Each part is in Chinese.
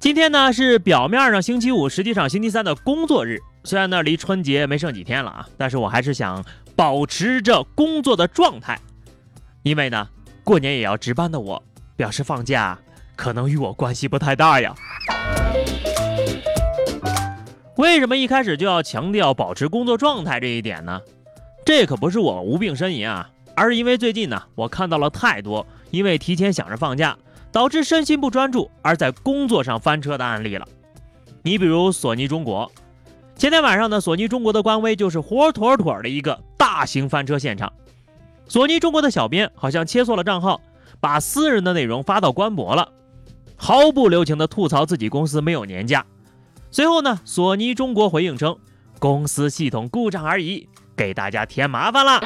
今天呢是表面上星期五，实际上星期三的工作日。虽然呢离春节没剩几天了啊，但是我还是想保持着工作的状态，因为呢过年也要值班的我，表示放假可能与我关系不太大呀。为什么一开始就要强调保持工作状态这一点呢？这可不是我无病呻吟啊。而是因为最近呢，我看到了太多因为提前想着放假，导致身心不专注而在工作上翻车的案例了。你比如索尼中国，前天晚上呢，索尼中国的官微就是活妥妥的一个大型翻车现场。索尼中国的小编好像切错了账号，把私人的内容发到官博了，毫不留情的吐槽自己公司没有年假。随后呢，索尼中国回应称，公司系统故障而已，给大家添麻烦了。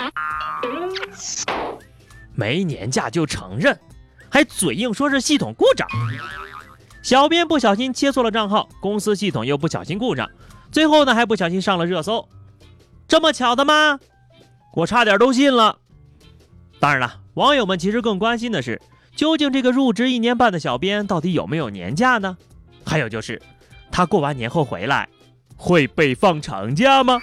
没年假就承认，还嘴硬说是系统故障。小编不小心切错了账号，公司系统又不小心故障，最后呢还不小心上了热搜。这么巧的吗？我差点都信了。当然了，网友们其实更关心的是，究竟这个入职一年半的小编到底有没有年假呢？还有就是，他过完年后回来会被放长假吗？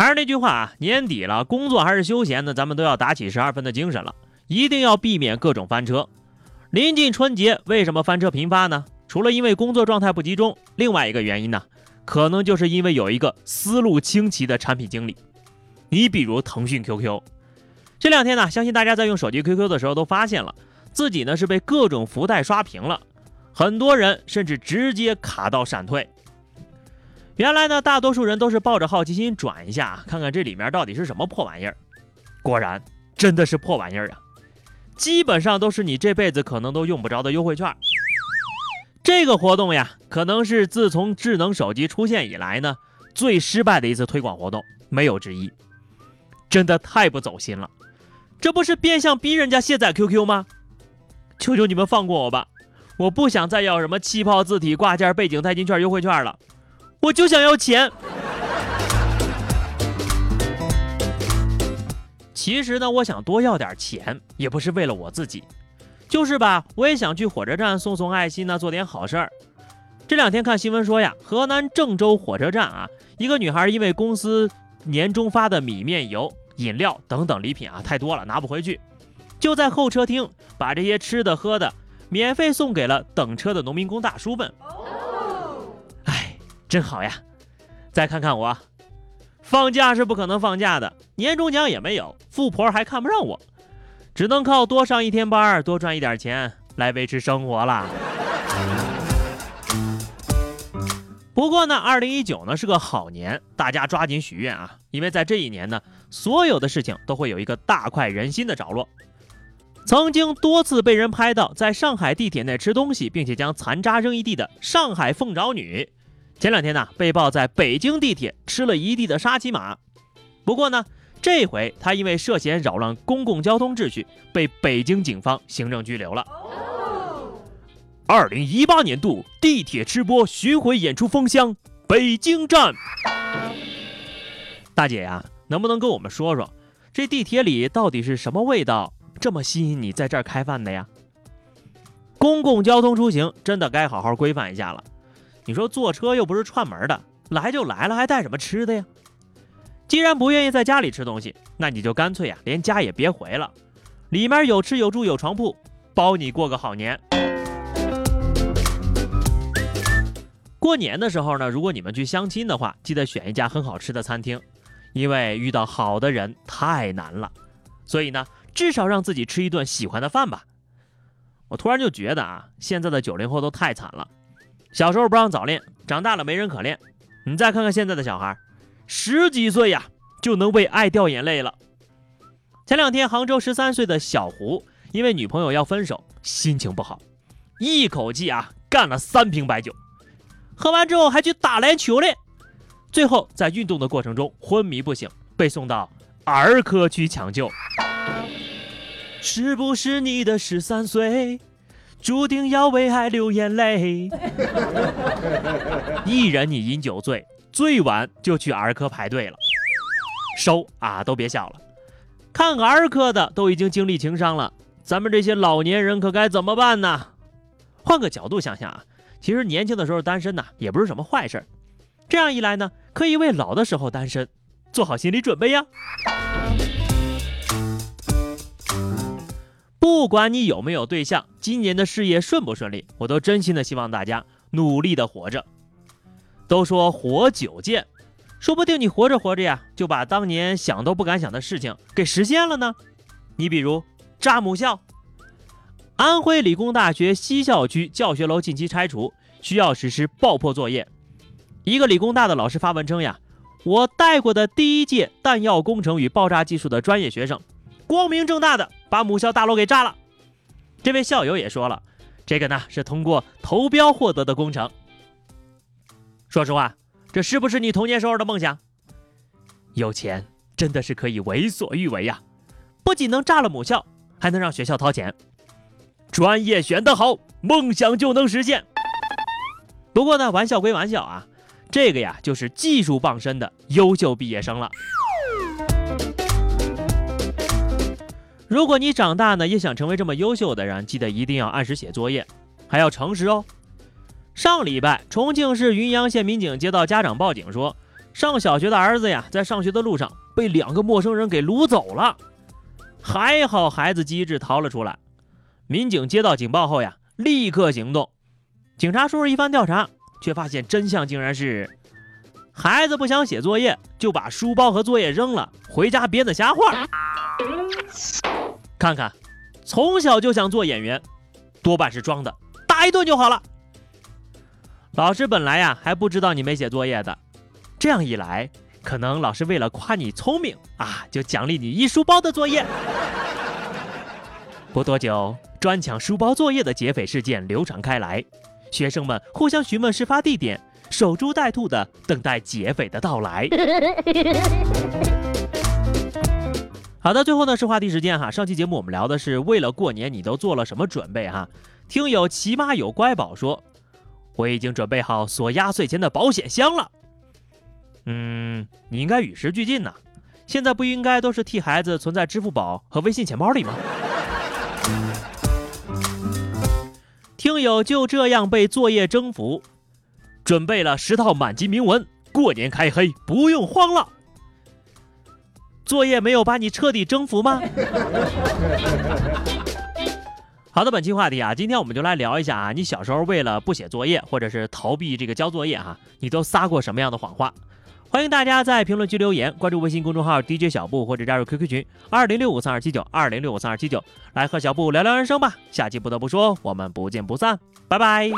还是那句话啊，年底了，工作还是休闲呢？咱们都要打起十二分的精神了，一定要避免各种翻车。临近春节，为什么翻车频发呢？除了因为工作状态不集中，另外一个原因呢，可能就是因为有一个思路清奇的产品经理。你比如腾讯 QQ，这两天呢，相信大家在用手机 QQ 的时候都发现了，自己呢是被各种福袋刷屏了，很多人甚至直接卡到闪退。原来呢，大多数人都是抱着好奇心转一下，看看这里面到底是什么破玩意儿。果然，真的是破玩意儿啊！基本上都是你这辈子可能都用不着的优惠券。这个活动呀，可能是自从智能手机出现以来呢，最失败的一次推广活动，没有之一。真的太不走心了，这不是变相逼人家卸载 QQ 吗？求求你们放过我吧，我不想再要什么气泡字体挂件、背景代金券、优惠券了。我就想要钱。其实呢，我想多要点钱，也不是为了我自己，就是吧，我也想去火车站送送爱心呢，做点好事儿。这两天看新闻说呀，河南郑州火车站啊，一个女孩因为公司年终发的米面油、饮料等等礼品啊太多了，拿不回去，就在候车厅把这些吃的喝的免费送给了等车的农民工大叔们。真好呀！再看看我，放假是不可能放假的，年终奖也没有，富婆还看不上我，只能靠多上一天班，多赚一点钱来维持生活啦。不过呢，二零一九呢是个好年，大家抓紧许愿啊，因为在这一年呢，所有的事情都会有一个大快人心的着落。曾经多次被人拍到在上海地铁内吃东西，并且将残渣扔一地的上海凤爪女。前两天呢，被曝在北京地铁吃了一地的沙琪玛。不过呢，这回他因为涉嫌扰乱公共交通秩序，被北京警方行政拘留了。二零一八年度地铁吃播巡回演出封箱，北京站。大姐呀，能不能跟我们说说，这地铁里到底是什么味道，这么吸引你在这儿开饭的呀？公共交通出行真的该好好规范一下了。你说坐车又不是串门的，来就来了，还带什么吃的呀？既然不愿意在家里吃东西，那你就干脆呀，连家也别回了。里面有吃有住有床铺，包你过个好年。过年的时候呢，如果你们去相亲的话，记得选一家很好吃的餐厅，因为遇到好的人太难了。所以呢，至少让自己吃一顿喜欢的饭吧。我突然就觉得啊，现在的九零后都太惨了。小时候不让早恋，长大了没人可恋。你再看看现在的小孩，十几岁呀就能为爱掉眼泪了。前两天，杭州十三岁的小胡因为女朋友要分手，心情不好，一口气啊干了三瓶白酒，喝完之后还去打篮球嘞。最后在运动的过程中昏迷不醒，被送到儿科去抢救。是不是你的十三岁，注定要为爱流眼泪？一人你饮酒醉，最晚就去儿科排队了。收啊，都别笑了，看儿科的都已经经历情伤了，咱们这些老年人可该怎么办呢？换个角度想想啊，其实年轻的时候单身呐，也不是什么坏事。这样一来呢，可以为老的时候单身做好心理准备呀。不管你有没有对象，今年的事业顺不顺利，我都真心的希望大家努力的活着。都说活久见，说不定你活着活着呀，就把当年想都不敢想的事情给实现了呢。你比如炸母校，安徽理工大学西校区教学楼近期拆除，需要实施爆破作业。一个理工大的老师发文称呀，我带过的第一届弹药工程与爆炸技术的专业学生。光明正大的把母校大楼给炸了。这位校友也说了，这个呢是通过投标获得的工程。说实话，这是不是你童年时候的梦想？有钱真的是可以为所欲为呀！不仅能炸了母校，还能让学校掏钱。专业选得好，梦想就能实现。不过呢，玩笑归玩笑啊，这个呀就是技术傍身的优秀毕业生了。如果你长大呢也想成为这么优秀的人，记得一定要按时写作业，还要诚实哦。上礼拜，重庆市云阳县民警接到家长报警说，上小学的儿子呀，在上学的路上被两个陌生人给掳走了。还好孩子机智逃了出来。民警接到警报后呀，立刻行动。警察叔叔一番调查，却发现真相竟然是，孩子不想写作业，就把书包和作业扔了，回家编的瞎话。看看，从小就想做演员，多半是装的，打一顿就好了。老师本来呀还不知道你没写作业的，这样一来，可能老师为了夸你聪明啊，就奖励你一书包的作业。不多久，专抢书包作业的劫匪事件流传开来，学生们互相询问事发地点，守株待兔的等待劫匪的到来。好的，最后呢是话题时间哈。上期节目我们聊的是为了过年你都做了什么准备哈？听友齐妈有乖宝说，我已经准备好锁压岁钱的保险箱了。嗯，你应该与时俱进呐，现在不应该都是替孩子存在支付宝和微信钱包里吗？听友就这样被作业征服，准备了十套满级铭文，过年开黑不用慌了。作业没有把你彻底征服吗？好的，本期话题啊，今天我们就来聊一下啊，你小时候为了不写作业或者是逃避这个交作业哈，你都撒过什么样的谎话？欢迎大家在评论区留言，关注微信公众号 DJ 小布或者加入 QQ 群二零六五三二七九二零六五三二七九，来和小布聊聊人生吧。下期不得不说，我们不见不散，拜拜。